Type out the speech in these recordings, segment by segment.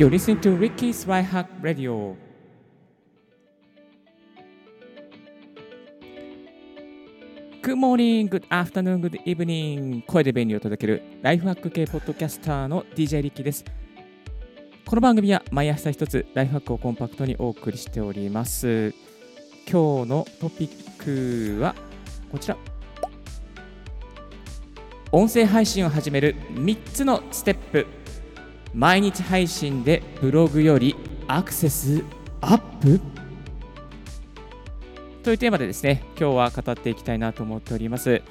You're listening to Ricky's Right Hack Radio. Good morning, good afternoon, good evening. 声で便利を届けるライフハック系ポッドキャスターの DJ リッキーです。この番組は毎朝一つライフハックをコンパクトにお送りしております。今日のトピックはこちら。音声配信を始める3つのステップ。毎日配信でブログよりアクセスアップ？というテーマでですね今日は語っていきたいなと思っております。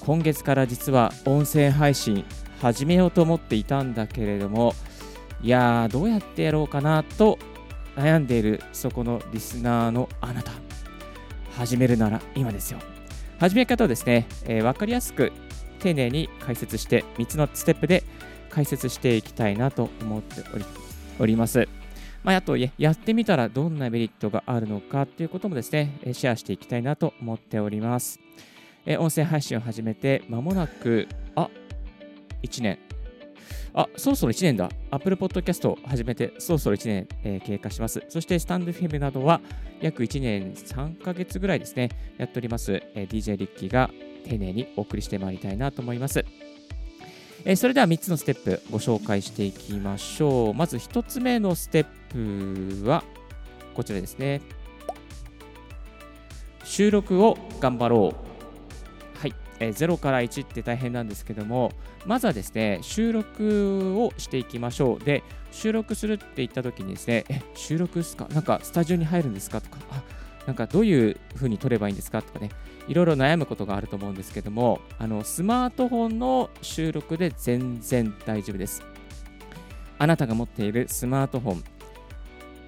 今月から実は音声配信始めようと思っていたんだけれどもいやーどうやってやろうかなと悩んでいるそこのリスナーのあなた。始めるなら今ですよ。始め方をですね、えー、分かりやすく丁寧に解説して3つのステップで解説していきたいなと思っております。まあ、あと、やってみたらどんなメリットがあるのかということもですね、シェアしていきたいなと思っております。え音声配信を始めて間もなく、あ、1年。あ、そろそろ1年だ。Apple Podcast を始めて、そろそろ1年、えー、経過します。そして、スタンドフィムなどは約1年3ヶ月ぐらいですね、やっております、えー、DJ リッキーが丁寧にお送りしてまいりたいなと思います。えそれでは3つのステップご紹介していきましょう。まず1つ目のステップはこちらですね。収録を頑張ろう。はい、え、0から1って大変なんですけども、まずはですね、収録をしていきましょう。で、収録するって言った時にですね、え、収録ですか？なんかスタジオに入るんですか？とか、あ、なんかどういう風に撮ればいいんですか？とかね、いろいろ悩むことがあると思うんですけども、あのスマートフォンの収録で全然大丈夫です。あなたが持っているスマートフォン、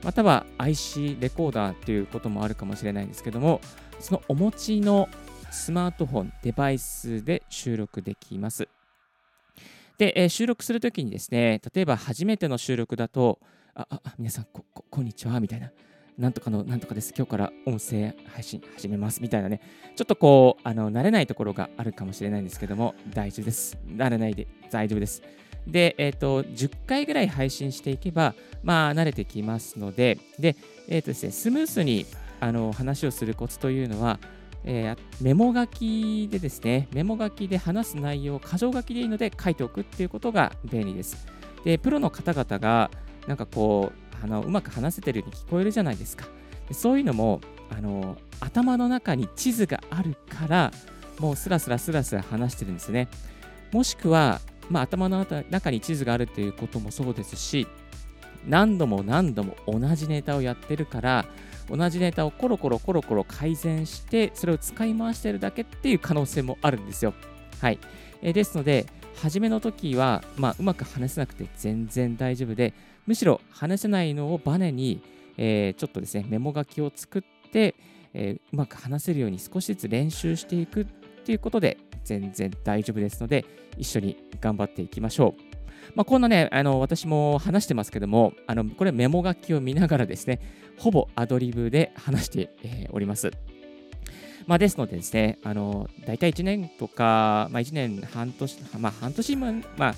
または IC レコーダーということもあるかもしれないんですけども、そのお持ちのスマートフォン、デバイスで収録できます。で、えー、収録するときにですね、例えば初めての収録だと、あ、あ皆さんこ、こんにちは、みたいな。なんとかのなんとかです。今日から音声配信始めます。みたいなね。ちょっとこう、あの、慣れないところがあるかもしれないんですけども、大丈夫です。慣れないで大丈夫です。で、えっ、ー、と、10回ぐらい配信していけば、まあ、慣れてきますので、で、えっ、ー、とですね、スムースにあの話をするコツというのは、えー、メモ書きでですね、メモ書きで話す内容を箇条書きでいいので書いておくっていうことが便利です。で、プロの方々が、なんかこう、あのうまく話せてるように聞こえるじゃないですか。そういうのもあの頭の中に地図があるからもうスラスラスラスラ話してるんですね。もしくは、まあ、頭の中に地図があるということもそうですし何度も何度も同じネタをやってるから同じネタをコロコロコロコロ改善してそれを使い回してるだけっていう可能性もあるんですよ。はい。えですので、初めの時は、まあ、うまく話せなくて全然大丈夫で、むしろ話せないのをバネに、えー、ちょっとですね、メモ書きを作って、えー、うまく話せるように少しずつ練習していくっていうことで全然大丈夫ですので、一緒に頑張っていきましょう。まあ、こんなね、あの私も話してますけども、あのこれメモ書きを見ながらですね、ほぼアドリブで話して、えー、おります。まあ、ですのでですね、あの大体1年とか、まあ、1年半年、まあ、半年も、まあ、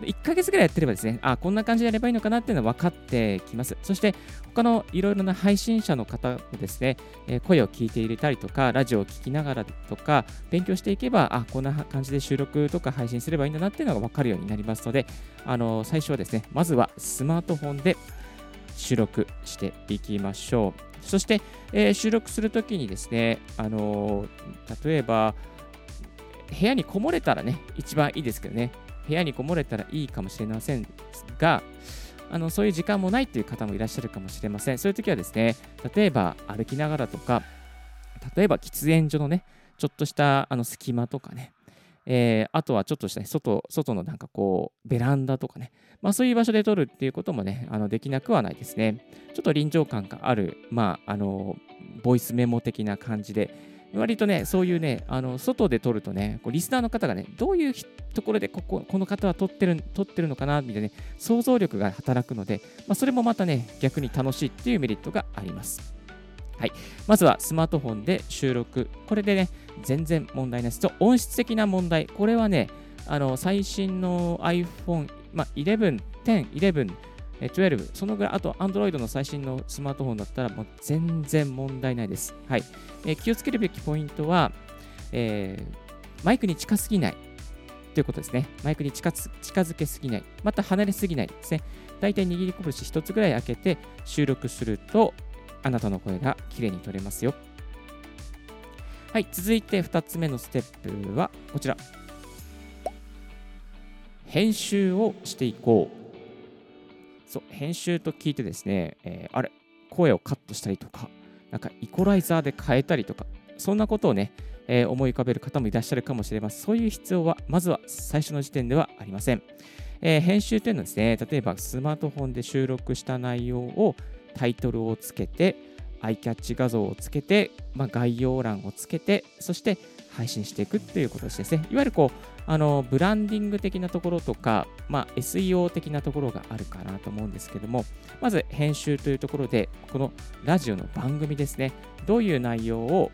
1ヶ月ぐらいやってればですね、あ、こんな感じでやればいいのかなっていうのは分かってきます。そして、他のいろいろな配信者の方もですね、え、声を聞いて入れたりとか、ラジオを聞きながらとか、勉強していけば、あ、こんな感じで収録とか配信すればいいんだなっていうのが分かるようになりますので、あの最初はですね、まずはスマートフォンで収録していきましょう。そして、えー、収録するときにですね、あのー、例えば、部屋にこもれたらね、一番いいですけどね、部屋にこもれたらいいかもしれませんが、あのそういう時間もないという方もいらっしゃるかもしれません。そういう時はですね、例えば歩きながらとか、例えば喫煙所のね、ちょっとしたあの隙間とかね、えー、あとはちょっとした外外のなんかこうベランダとかね、まあ、そういう場所で撮るっていうこともねあのできなくはないですねちょっと臨場感がある、まあ、あのボイスメモ的な感じで割とねそういうねあの外で撮るとねこうリスナーの方がねどういうところでこここの方は撮ってる撮ってるのかなみたいな、ね、想像力が働くので、まあ、それもまたね逆に楽しいっていうメリットがありますはい、まずはスマートフォンで収録。これでね、全然問題ないです。と、音質的な問題。これはね、あの最新の iPhone、まあ、11、10、11、え12、そのぐらい、あと Android の最新のスマートフォンだったらもう全然問題ないです。はい。えー気をつけるべきポイントは、えーマイクに近すぎないということですね。マイクに近づ近づけすぎない。また離れすぎないですね。だいたい握り拳1つぐらい開けて収録すると、あなたの声がきれいに取れますよ。はい、続いて2つ目のステップはこちら。編集をしていこう。そう、編集と聞いてですね、えーあれ、声をカットしたりとか、なんかイコライザーで変えたりとか、そんなことをね、えー思い浮かべる方もいらっしゃるかもしれません。そういう必要は、まずは最初の時点ではありません。えー編集というのはですね、例えばスマートフォンで収録した内容をタイトルをつけて、アイキャッチ画像をつけて、まあ、概要欄をつけて、そして配信していくっていうことですね。いわゆるこう、あのブランディング的なところとか、まあ、SEO 的なところがあるかなと思うんですけども、まず編集というところで、このラジオの番組ですね、どういう内容を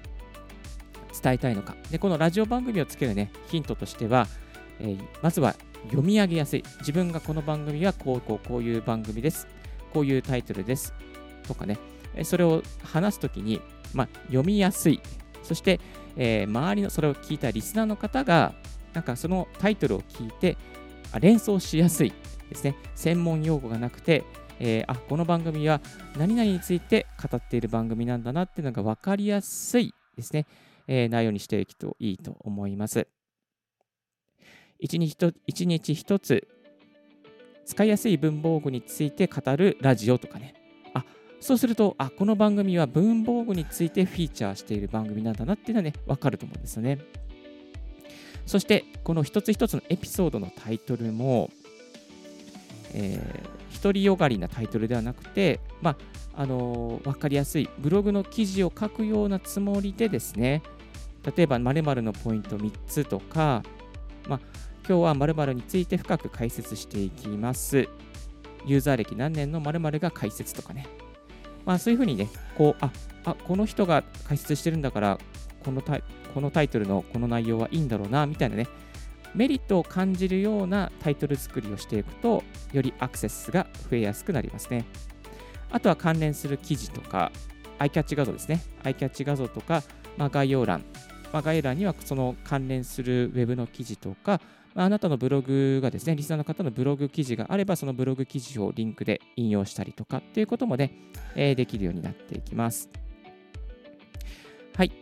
伝えたいのか。で、このラジオ番組をつけるね、ヒントとしては、えーまずは読み上げやすい。自分がこの番組はこうこうこういう番組です。こういうタイトルです。とかね、それを話すときに、まあ、読みやすい。そして、えー周りのそれを聞いたリスナーの方が、なんかそのタイトルを聞いて、あ連想しやすいですね。専門用語がなくて、えーあこの番組は何々について語っている番組なんだなっていうのが分かりやすいですね、えー内容にしていくといいと思います。一日と一日一つ使いやすい文房具について語るラジオとかね。そうすると、あこの番組は文房具についてフィーチャーしている番組なんだなっていうのはね、分かると思うんですよね。そして、この一つ一つのエピソードのタイトルも、えー、独りよがりなタイトルではなくて、まあ、あのー分かりやすいブログの記事を書くようなつもりでですね、例えば〇〇のポイント3つとか、まあ、今日は〇〇について深く解説していきます。ユーザー歴何年の〇〇が解説とかね。まあそういうふうにね、こう、あ、あこの人が解説してるんだから、このタイこのタイトルのこの内容はいいんだろうな、みたいなね、メリットを感じるようなタイトル作りをしていくと、よりアクセスが増えやすくなりますね。あとは関連する記事とか、アイキャッチ画像ですね。アイキャッチ画像とか、まあ、概要欄、まあ、概要欄にはその関連するウェブの記事とか、まああなたのブログがですね、リスナーの方のブログ記事があれば、そのブログ記事をリンクで引用したりとかっていうこともね、えーできるようになっていきます。はい。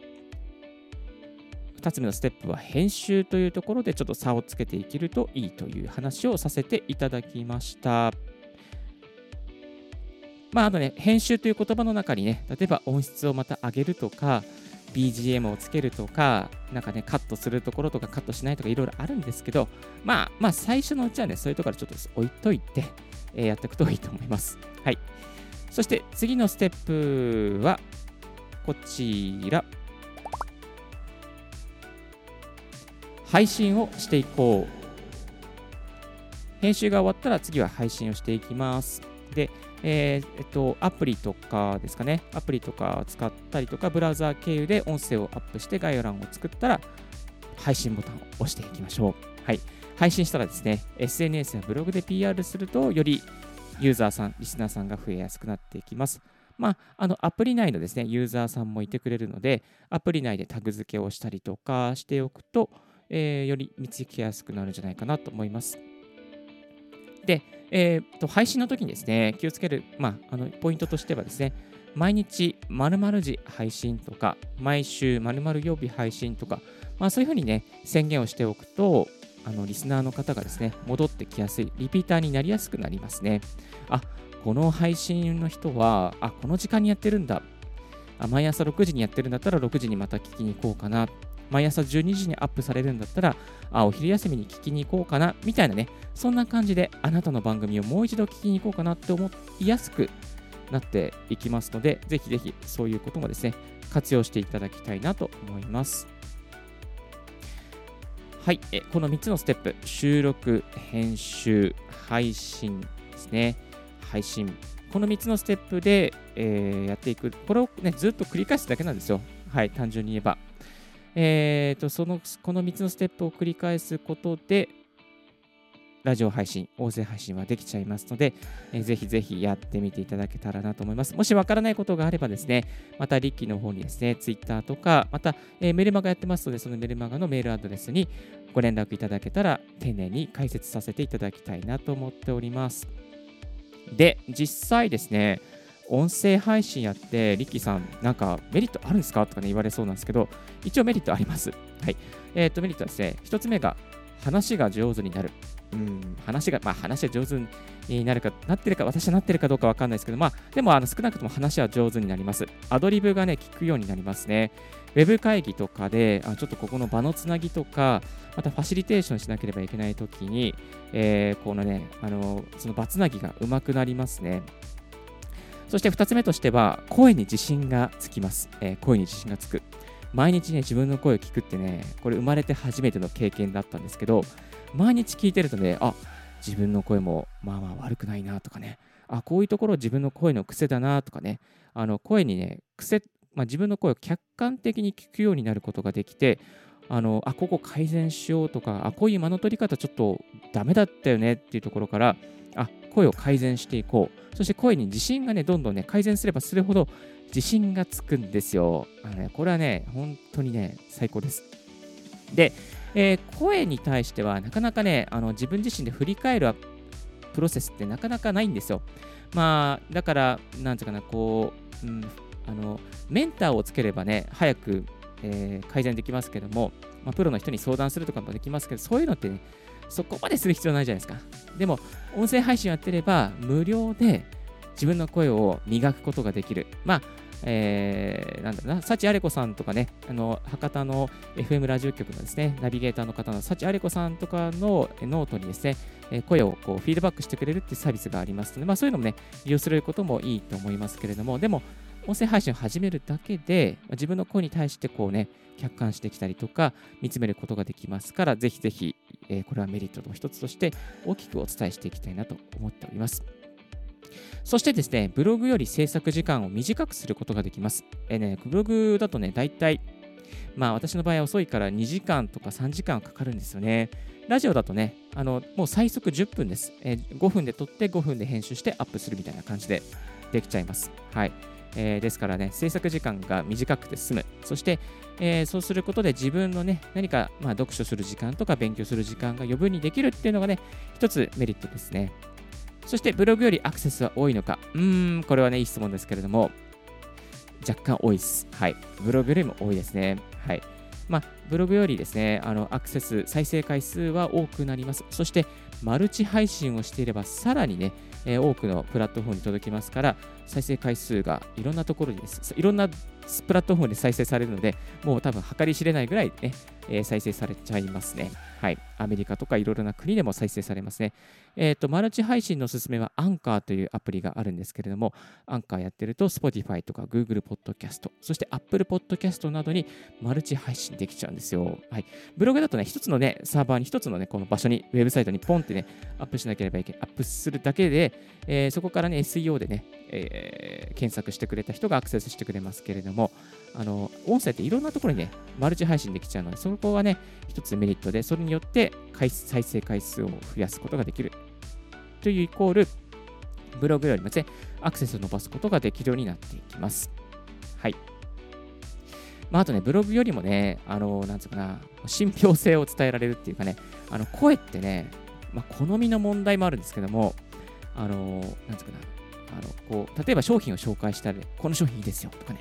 2つ目のステップは編集というところでちょっと差をつけていけるといいという話をさせていただきました。まあ、あとね、編集という言葉の中にね、例えば音質をまた上げるとか、BGM をつけるとか、なんかね、カットするところとかカットしないとかいろいろあるんですけど、まあ、まあ、最初のうちはね、そういうところちょっと置いといて、えーやっていくといいと思います。はい。そして次のステップは、こちら。配信をしていこう。編集が終わったら次は配信をしていきます。で、えーえっと、アプリとかですかね、アプリとか使ったりとか、ブラウザー経由で音声をアップして概要欄を作ったら、配信ボタンを押していきましょう。はい。配信したらですね、SNS やブログで PR すると、よりユーザーさん、リスナーさんが増えやすくなっていきます。まあ、あのアプリ内のですね、ユーザーさんもいてくれるので、アプリ内でタグ付けをしたりとかしておくと、えーより見つけやすくなるんじゃないかなと思います。で、えーと配信の時にですね、気をつける、まあ、あのポイントとしてはですね、毎日〇〇時配信とか、毎週〇〇曜日配信とか、まあ、そういうふうにね、宣言をしておくと、あのリスナーの方がですね、戻ってきやすい、リピーターになりやすくなりますね。あこの配信の人は、あこの時間にやってるんだ。あ毎朝6時にやってるんだったら6時にまた聞きに行こうかな。毎朝12時にアップされるんだったら、あお昼休みに聞きに行こうかな。みたいなね、そんな感じであなたの番組をもう一度聞きに行こうかなって思いやすくなっていきますので、ぜひぜひそういうこともですね、活用していただきたいなと思います。はい、えこの3つのステップ、収録、編集、配信ですね。配信。この3つのステップで、えーやっていく。これをね、ずっと繰り返すだけなんですよ。はい、単純に言えば。えーと、その、この3つのステップを繰り返すことで、ラジオ配信、音声配信はできちゃいますので、えー、ぜひぜひやってみていただけたらなと思います。もしわからないことがあればですね、またリッキーの方にですね、Twitter とか、また、えー、メルマガやってますので、そのメルマガのメールアドレスにご連絡いただけたら、丁寧に解説させていただきたいなと思っております。で、実際ですね、音声配信やって、リッキーさん、なんかメリットあるんですか？とかね、言われそうなんですけど、一応メリットあります。はい。えっ、ー、と、メリットはですね、一つ目が、話が上手になる。うん、話が、まあ、話が上手になるか、なってるか、私はなってるかどうかわかんないですけど、まあ、でも、あの少なくとも話は上手になります。アドリブがね、聞くようになりますね。ウェブ会議とかで、あちょっとここの場のつなぎとか、またファシリテーションしなければいけないときに、えー、このね、あのその場つなぎがうまくなりますね。そして2つ目としては、声に自信がつきます。えー、声に自信がつく。毎日ね、自分の声を聞くってね、これ生まれて初めての経験だったんですけど、毎日聞いてるとね、あ自分の声もまあまあ悪くないなとかね、あこういうところ自分の声の癖だなとかね、あの声にね、癖、まあ、自分の声を客観的に聞くようになることができて、あのあここ改善しようとかあこういう間の取り方ちょっとダメだったよねっていうところから声を改善していこう。そして声に自信がねどんどんね改善すればするほど自信がつくんですよ。あの、ね、これはね本当にね最高です。で、えー、声に対してはなかなかねあの自分自身で振り返るプロセスってなかなかないんですよ。まあだからなんていうかなこう、うん、あのメンターをつければね早くえー、改善できますけども、まあ、プロの人に相談するとかもできますけど、そういうのってね、そこまでする必要ないじゃないですか。でも、音声配信やってれば、無料で自分の声を磨くことができる。まあ、えー、なんだろうな、幸あれ子さんとかね、あの博多の FM ラジオ局のですね、ナビゲーターの方の幸あれ子さんとかのノートにですね、声をこうフィードバックしてくれるっていうサービスがありますので、まあ、そういうのもね、利用することもいいと思いますけれども、でも、音声配信を始めるだけで、自分の声に対してこうね、客観してきたりとか、見つめることができますから、ぜひぜひ、えー、これはメリットの一つとして大きくお伝えしていきたいなと思っております。そしてですね、ブログより制作時間を短くすることができます。えー、ね、ブログだとね、だいたい、まあ私の場合は遅いから2時間とか3時間かかるんですよね。ラジオだとね、あのもう最速10分です、えー、5分で撮って5分で編集してアップするみたいな感じでできちゃいます。はい。えー、ですからね、制作時間が短くて済む。そして、えー、そうすることで自分のね、何か、まあ、読書する時間とか勉強する時間が余分にできるっていうのがね、一つメリットですね。そしてブログよりアクセスは多いのか。うーん、これはね、いい質問ですけれども、若干多いです。はい。ブログよりも多いですね。はい。まあ、ブログよりですね、あのアクセス、再生回数は多くなります。そして、マルチ配信をしていれば、さらにね、えー、多くのプラットフォームに届きますから、再生回数がいろんなところにです、いろんなプラットフォームで再生されるので、もう多分計り知れないぐらいね、えー、再生されちゃいますね。はい。アメリカとかいろいろな国でも再生されますね。えっ、ー、と、マルチ配信のおすすめはアンカーというアプリがあるんですけれども、アンカーやってると Spotify とか Google Podcast、そして Apple Podcast などにマルチ配信できちゃうんですよ。はい。ブログだとね、一つのね、サーバーに一つのね、この場所に、ウェブサイトにポンってね、アップしなければいけない。アップするだけで、えー、そこからね、SEO でね、えー、検索してくれた人がアクセスしてくれますけれども、あの、音声っていろんなところにね、マルチ配信できちゃうので、そこはね、一つメリットで、それによって再生回数を増やすことができる。というイコール、ブログよりもですね、アクセスを伸ばすことができるようになっていきます。はい。まあ、あとね、ブログよりもね、あの、なんつうかな、信憑性を伝えられるっていうかね、あの、声ってね、まあ、好みの問題もあるんですけども、あの、なんつうかな、あのこう例えば商品を紹介したら、この商品いいですよとかね、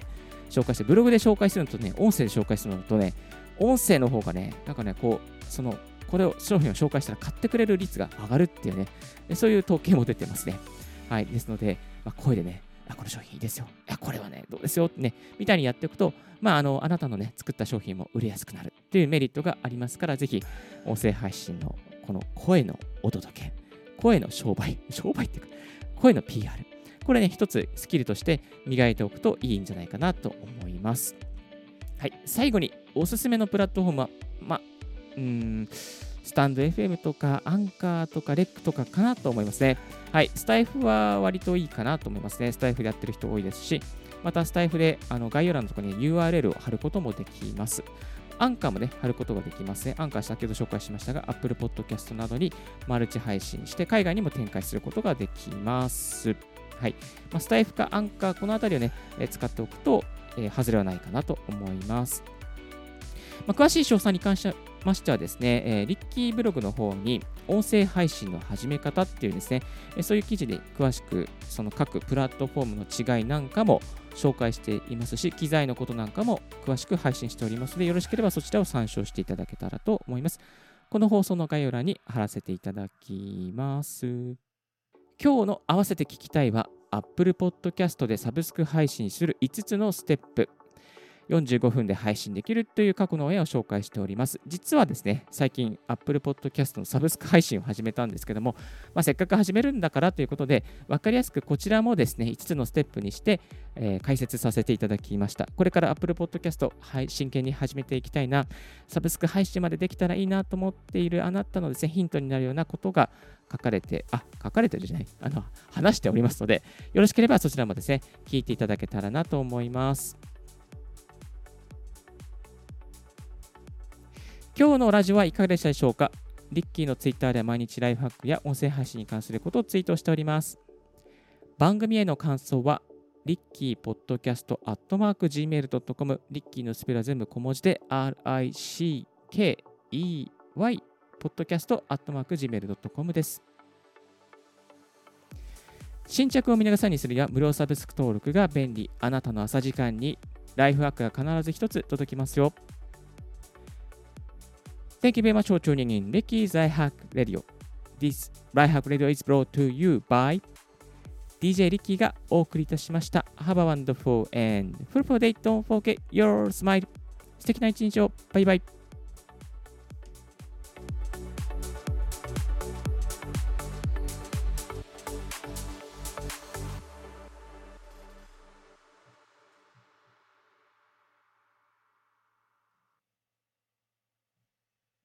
紹介して、ブログで紹介するのとね、音声で紹介するのとね、音声の方がね、なんかね、こう、その、これを商品を紹介したら買ってくれる率が上がるっていうね、そういう統計も出てますね。はい。ですので、まあ、声でね、あ、この商品いいですよ。いや、これはね、どうですよってね、みたいにやっていくと、まあ、あの、あなたのね、作った商品も売れやすくなるっていうメリットがありますから、ぜひ、音声配信のこの声のお届け、声の商売、商売っていうか、声の PR、これね、一つスキルとして磨いておくといいんじゃないかなと思います。はい、最後におすすめのプラットフォームは、まあ、うん、スタンド FM とかアンカーとかレックとかかなと思いますね。はい、スタイフは割といいかなと思いますね。スタイフでやってる人多いですし、またスタイフであの概要欄のところに URL を貼ることもできます。アンカーもね、貼ることができますね。アンカー先ほど紹介しましたが、Apple Podcast などにマルチ配信して、海外にも展開することができます。はい。まあ、スタイフかアンカー、このあたりをね、え使っておくと、えー、外れはないかなと思います。まあ、詳しい詳細に関しましてはですね、えー、リッキーブログの方に音声配信の始め方っていうですね、え、そういう記事で詳しくその各プラットフォームの違いなんかも紹介していますし、機材のことなんかも詳しく配信しておりますので、よろしければそちらを参照していただけたらと思います。この放送の概要欄に貼らせていただきます。今日の合わせて聞きたいは、Apple Podcast でサブスク配信する5つのステップ。45分で配信できるという過去の絵を紹介しております。実はですね、最近 Apple Podcast のサブスク配信を始めたんですけども、まあ、せっかく始めるんだからということで、分かりやすくこちらもですね、5つのステップにして、えー、解説させていただきました。これから Apple Podcast、真剣に始めていきたいな、サブスク配信までできたらいいなと思っているあなたのですね、ヒントになるようなことが書かれて、あ、書かれてるじゃない、あの、話しておりますので、よろしければそちらもですね、聞いていただけたらなと思います。今日のラジオはいかがでしたでしょうか？リッキーのツイッターで毎日ライフハックや音声配信に関することをツイートしております。番組への感想は、リッキーポッドキャストアットマーク Gmail.com リッキーのスペルは全部小文字で RICKEY ポッドキャストアットマーク Gmail.com です。新着を見逃さにするや無料サブスク登録が便利。あなたの朝時間にライフハックが必ず一つ届きますよ。Thank you very much for tuning in Ricky's iHack Radio. This Life Hack Radio is brought to you by DJ リッキーがお送りいたしました。Have a wonderful and fruitful day. Don't forget your smile. 素敵な一日を。バイバイ。